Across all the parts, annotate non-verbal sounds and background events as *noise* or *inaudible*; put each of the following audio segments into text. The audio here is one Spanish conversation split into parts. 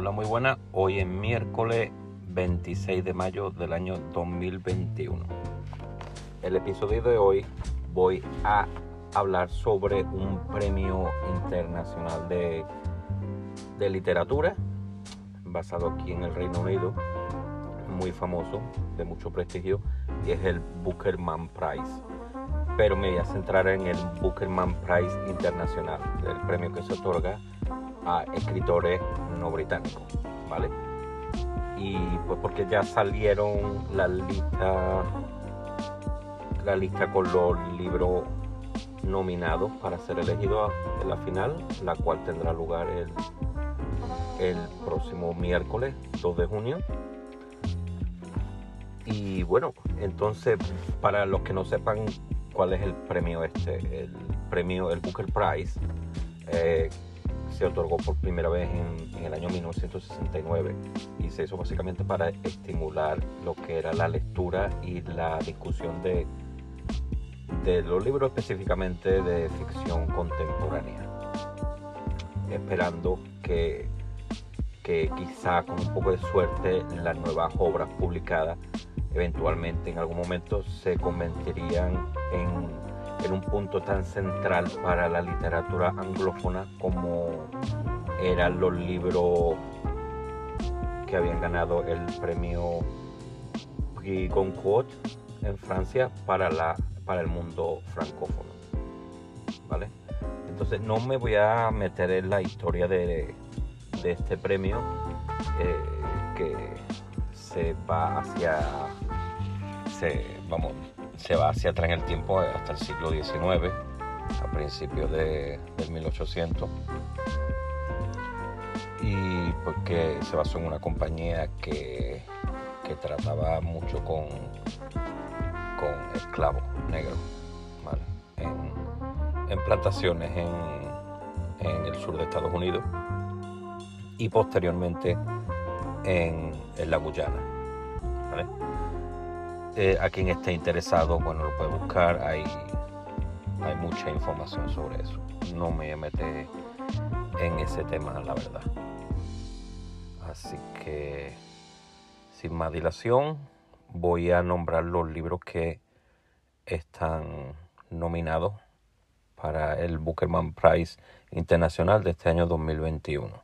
Hola, muy buena. Hoy es miércoles 26 de mayo del año 2021. El episodio de hoy voy a hablar sobre un premio internacional de, de literatura basado aquí en el Reino Unido, muy famoso, de mucho prestigio, y es el Bookerman Prize. Pero me voy a centrar en el Bookerman Prize Internacional, el premio que se otorga a escritores no británicos, ¿vale? Y pues porque ya salieron la lista, la lista con los libros nominados para ser elegidos en la final, la cual tendrá lugar el, el próximo miércoles 2 de junio. Y bueno, entonces para los que no sepan cuál es el premio este, el premio, el Booker Prize, eh, se otorgó por primera vez en, el año 1969 y se hizo básicamente para estimular lo que era la lectura y la discusión de, de los libros específicamente de ficción contemporánea, esperando que, que quizá con un poco de suerte las nuevas obras publicadas eventualmente en algún momento se convertirían en en un punto tan central para la literatura anglófona como eran los libros que habían ganado el premio Prix Goncourt en Francia para, la, para el mundo francófono. ¿Vale? Entonces no me voy a meter en la historia de, de este premio eh, que se va hacia se, vamos, se va hacia atrás en el tiempo hasta el siglo XIX, a principios de, del 1800. Y porque se basó en una compañía que, que trataba mucho con, con esclavos negros, ¿vale? en, en, plantaciones en, en, el sur de Estados Unidos y posteriormente en, en la Guyana. ¿vale? Eh, a quien esté interesado, bueno, lo puede buscar. Hay, hay mucha información sobre eso. No me mete en ese tema, la verdad. Así que, sin más dilación, voy a nombrar los libros que están nominados para el Bookerman Prize Internacional de este año 2021.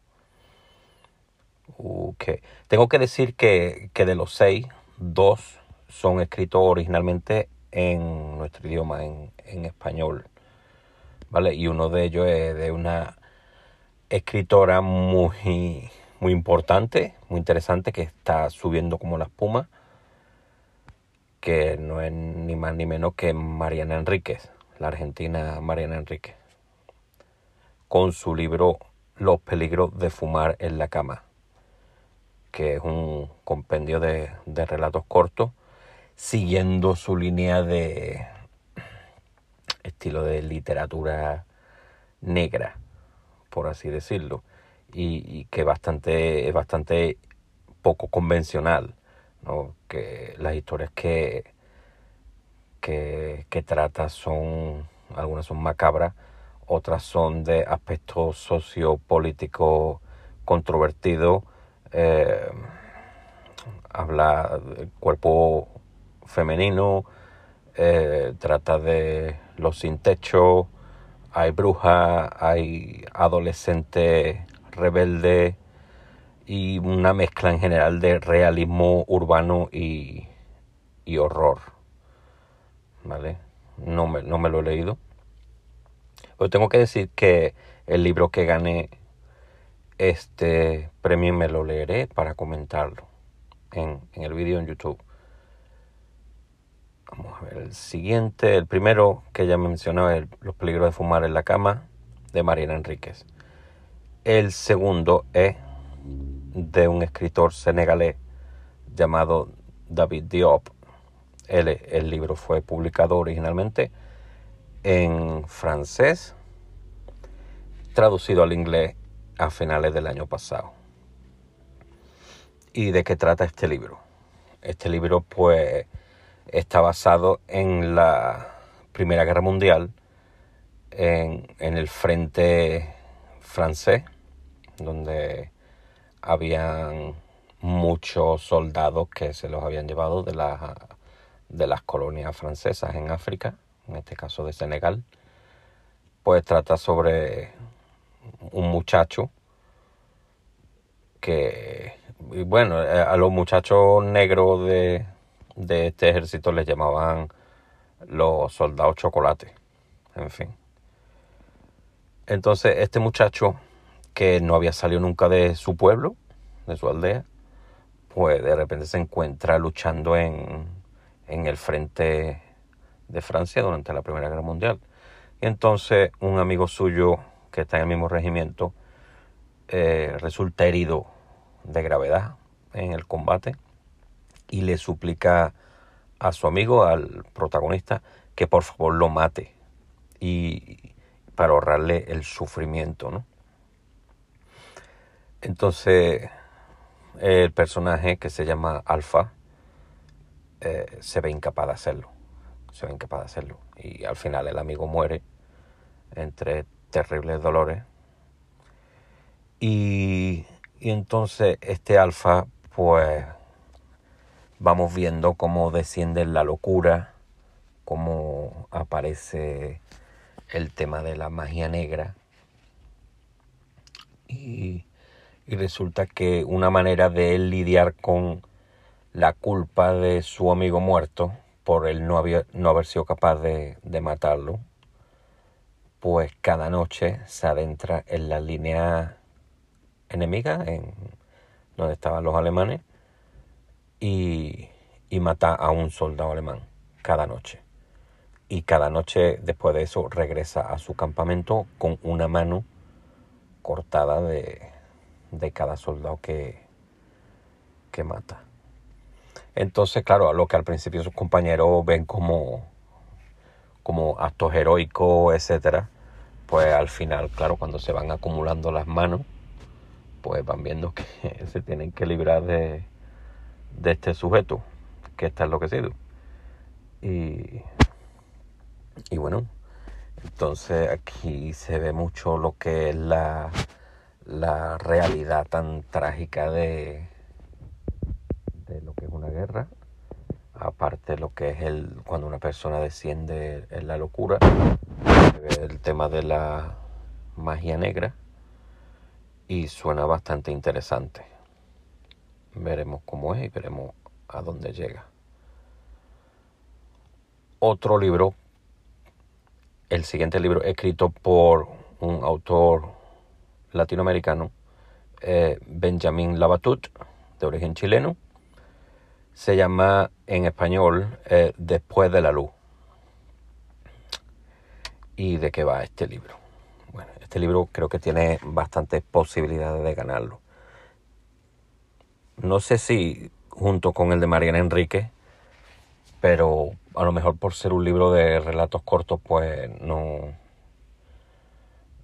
Okay. Tengo que decir que, que de los seis, dos son escritos originalmente en nuestro idioma, en, en español. ¿Vale? Y uno de ellos es de una escritora muy, muy importante, muy interesante, que está subiendo como la espuma, que no es ni más ni menos que Mariana Enríquez, la argentina Mariana Enríquez, con su libro Los peligros de fumar en la cama, que es un compendio de, de relatos cortos siguiendo su línea de estilo de literatura negra, por así decirlo, y, que bastante, es bastante poco convencional, ¿no? que las historias que, que, que trata son, algunas son macabras, otras son de aspectos sociopolíticos controvertidos, eh, habla del cuerpo femenino, eh, trata de los sin techo, hay brujas, hay adolescente rebelde y una mezcla en general de realismo urbano y, y horror. ¿Vale? No me, no me lo he leído. Pero tengo que decir que el libro que gané este premio me lo leeré para comentarlo en, en el vídeo en YouTube. Vamos a ver el siguiente. El primero que ya mencionó es Los peligros de fumar en la cama de Mariana Enríquez. El segundo es de un escritor senegalés llamado David Diop. El, el libro fue publicado originalmente en francés, traducido al inglés a finales del año pasado. ¿Y de qué trata este libro? Este libro pues está basado en la Primera Guerra Mundial, en, en el frente francés, donde habían muchos soldados que se los habían llevado de, de las colonias francesas en África, en este caso de Senegal. Pues trata sobre un muchacho que, bueno, eh, a los muchachos negros de, de este ejército les llamaban los soldados chocolate, en fin. Entonces, este muchacho que no había salido nunca de su pueblo, de su aldea, pues de repente se encuentra luchando en, en el frente de Francia durante la Primera Guerra Mundial. Y entonces un amigo suyo que está en el mismo regimiento eh, resulta herido de gravedad en el combate y le suplica a su amigo, al protagonista, que por favor lo mate y para ahorrarle el sufrimiento, ¿no? Entonces, el personaje que se llama Alfa eh, se ve incapaz de hacerlo. Se ve incapaz de hacerlo. Y al final el amigo muere entre terribles dolores. Y, y entonces este Alfa, pues vamos viendo cómo desciende la locura, cómo aparece el tema de la magia negra. Y, resulta que una manera de él lidiar con la culpa de su amigo muerto por él no, no haber sido capaz de, de matarlo, pues cada noche se adentra en la línea enemiga, en donde estaban los alemanes, y, y mata a un soldado alemán cada noche. Y cada noche después de eso regresa a su campamento con una mano cortada de, de cada soldado que, que mata. Entonces, claro, lo que al principio sus compañeros ven como, como actos heroicos, etcétera, pues al final, claro, cuando se van acumulando las manos, pues van viendo que *laughs* se tienen que librar de, de este sujeto que está enloquecido. Y, y bueno, entonces aquí se ve mucho lo que es la, la realidad tan trágica de, de lo que es una guerra. Aparte lo que es el cuando una persona desciende en la locura, el tema de la magia negra y suena bastante interesante. Veremos cómo es y veremos a dónde llega. Otro libro, el siguiente libro escrito por un autor latinoamericano, eh, Benjamin Labatut, de origen chileno. Se llama en español eh, Después de la luz. ¿Y de qué va este libro? Bueno, este libro creo que tiene bastantes posibilidades de ganarlo no sé si junto con el de Mariana Enrique, pero a lo mejor por ser un libro de relatos cortos, pues no,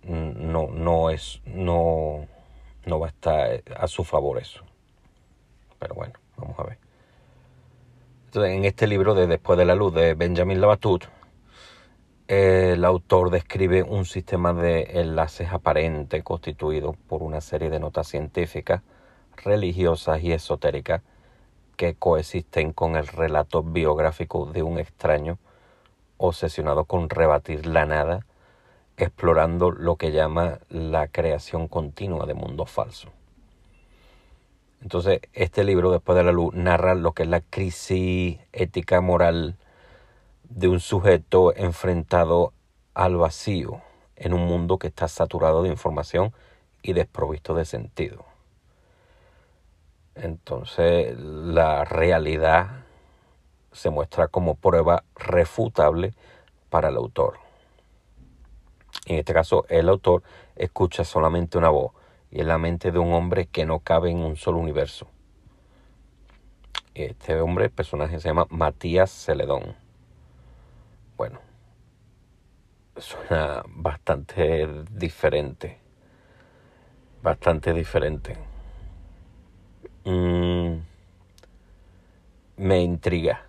no, no es, no, no va a estar a su favor eso. Pero bueno, vamos a ver. Entonces, en este libro de Después de la Luz de Benjamin Labatut, el autor describe un sistema de enlaces aparente constituido por una serie de notas científicas religiosas y esotéricas que coexisten con el relato biográfico de un extraño obsesionado con rebatir la nada, explorando lo que llama la creación continua de mundos falsos. Entonces, este libro, Después de la Luz, narra lo que es la crisis ética moral de un sujeto enfrentado al vacío en un mundo que está saturado de información y desprovisto de sentido. Entonces la realidad se muestra como prueba refutable para el autor. En este caso, el autor escucha solamente una voz y es la mente de un hombre que no cabe en un solo universo. Este hombre, el personaje se llama Matías Celedón. Bueno, suena bastante diferente. Bastante diferente. Mm, me intriga,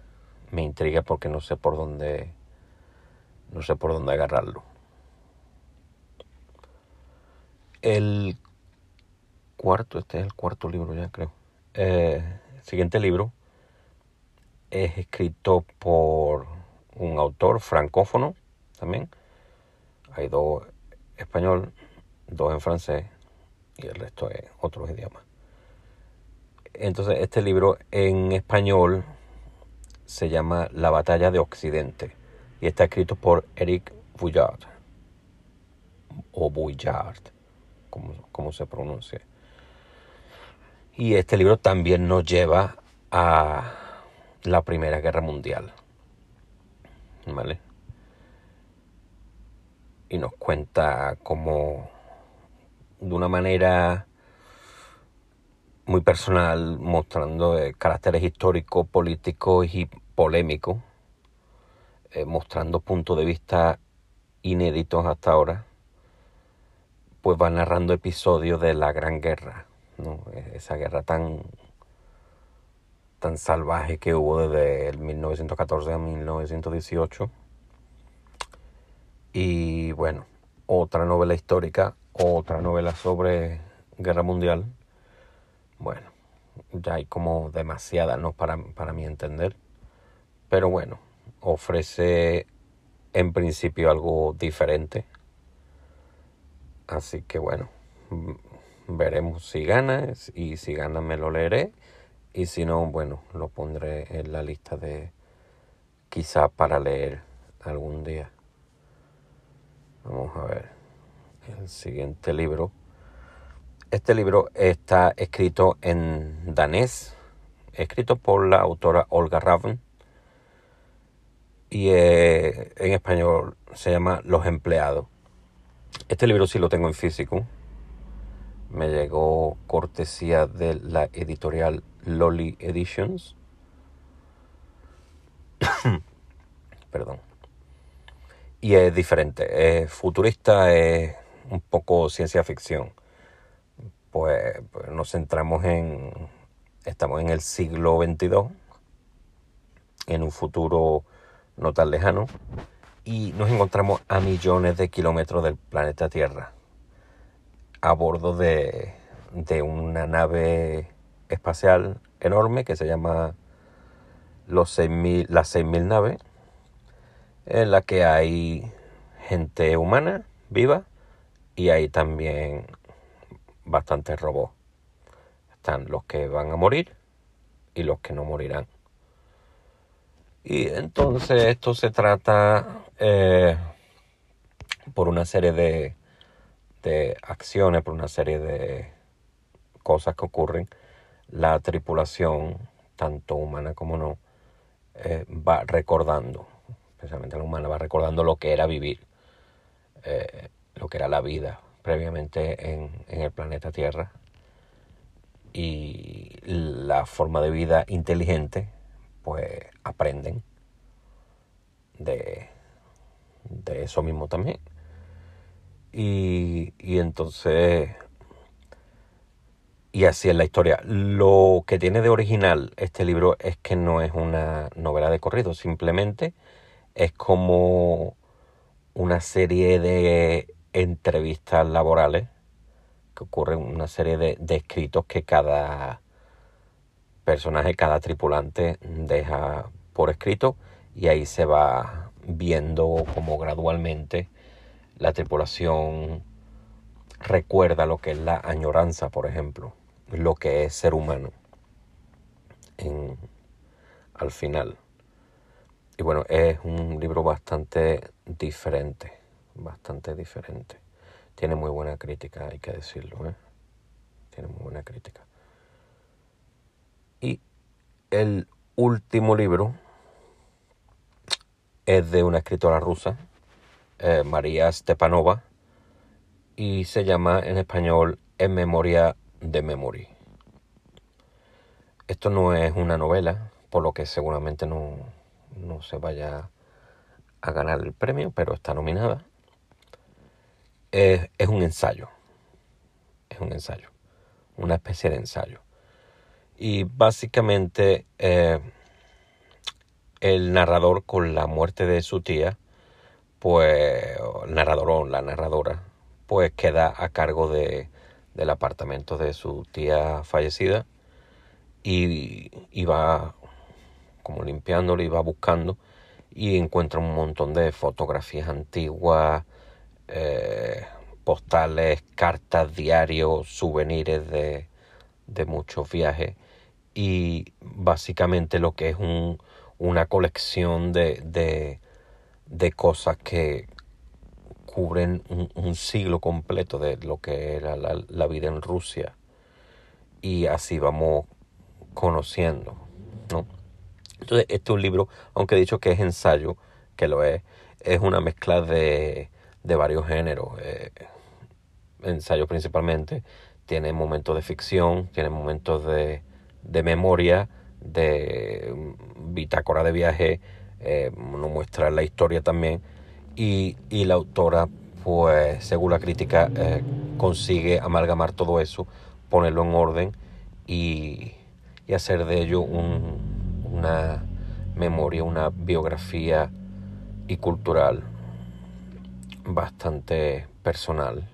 me intriga porque no sé por dónde, no sé por dónde agarrarlo. El cuarto, este es el cuarto libro ya creo. Eh, el siguiente libro es escrito por un autor francófono también. Hay dos español, dos en francés y el resto es otros idiomas. Entonces este libro en español se llama La batalla de Occidente y está escrito por Eric Bouillard o Bouillard, como, como se pronuncia. Y este libro también nos lleva a la Primera Guerra Mundial. ¿Vale? Y nos cuenta como de una manera muy personal, mostrando eh, caracteres históricos, políticos y polémicos, eh, mostrando puntos de vista inéditos hasta ahora, pues va narrando episodios de la Gran Guerra, ¿no? E-, esa guerra tan, tan salvaje que hubo desde el 1914 a 1918. Y bueno, otra novela histórica, otra novela sobre guerra mundial bueno, ya hay como demasiada, ¿no? Para, para mi entender. Pero bueno, ofrece en principio algo diferente. Así que bueno, veremos si gana y si gana me lo leeré y si no, bueno, lo pondré en la lista de quizá para leer algún día. Vamos a ver el siguiente libro este libro está escrito en danés, escrito por la autora Olga Raven y eh, en español se llama Los empleados. Este libro sí lo tengo en físico. Me llegó cortesía de la editorial Lolly Editions. *coughs* Perdón. Y es diferente. Es futurista, es un poco ciencia ficción pues, pues, nos centramos en, estamos en el siglo XXII, en un futuro no tan lejano, y nos encontramos a millones de kilómetros del planeta Tierra, a bordo de, de una nave espacial enorme que se llama los 6000, las 6.000 naves, en la que hay gente humana viva y hay también bastantes robots. Están los que van a morir y los que no morirán. Y entonces esto se trata eh, por una serie de, de acciones, por una serie de cosas que ocurren. La tripulación, tanto humana como no, eh, va recordando, especialmente la humana, va recordando lo que era vivir, eh, lo que era la vida, previamente en, el planeta Tierra y la forma de vida inteligente, pues aprenden de, de eso mismo también. Y, y, entonces, y así es la historia. Lo que tiene de original este libro es que no es una novela de corrido, simplemente es como una serie de entrevistas laborales que ocurren una serie de, escritos que cada personaje, cada tripulante deja por escrito y ahí se va viendo como gradualmente la tripulación recuerda lo que es la añoranza, por ejemplo, lo que es ser humano al final. Y bueno, es un libro bastante diferente bastante diferente. Tiene muy buena crítica, hay que decirlo. ¿eh? Tiene muy buena crítica. Y el último libro es de una escritora rusa, eh, María Stepanova, y se llama en español En memoria de memory. Esto no es una novela, por lo que seguramente no, no se vaya a ganar el premio, pero está nominada es, un ensayo. Es un ensayo. Una especie de ensayo. Y básicamente eh, el narrador con la muerte de su tía, pues el narrador o la narradora, pues queda a cargo de, del apartamento de su tía fallecida y, y va como limpiándolo y va buscando y encuentra un montón de fotografías antiguas, eh, postales, cartas, diarios, souvenirs de, de muchos viajes y básicamente lo que es un, una colección de, de, de cosas que cubren un, siglo completo de lo que era la, la, vida en Rusia y así vamos conociendo, ¿no? Entonces, este es un libro, aunque he dicho que es ensayo, que lo es, es una mezcla de, de varios géneros. Eh, ensayo principalmente, tiene momentos de ficción, tiene momentos de, de memoria, de bitácora de viaje, eh, nos muestra la historia también. Y, y, la autora, pues según la crítica, eh, consigue amalgamar todo eso, ponerlo en orden y, y hacer de ello un, una memoria, una biografía y cultural bastante personal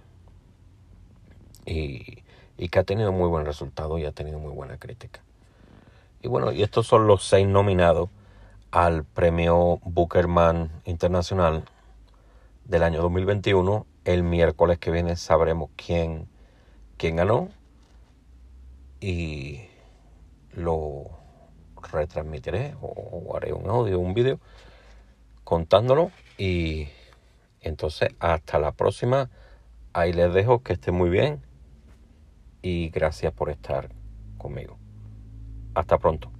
y, y, que ha tenido muy buen resultado y ha tenido muy buena crítica. Y bueno, y estos son los seis nominados al premio Bookerman Internacional del año 2021. El miércoles que viene sabremos quién, quién ganó y lo retransmitiré o, haré un audio, un vídeo contándolo y entonces hasta la próxima. Ahí les dejo que esté muy bien y gracias por estar conmigo. Hasta pronto.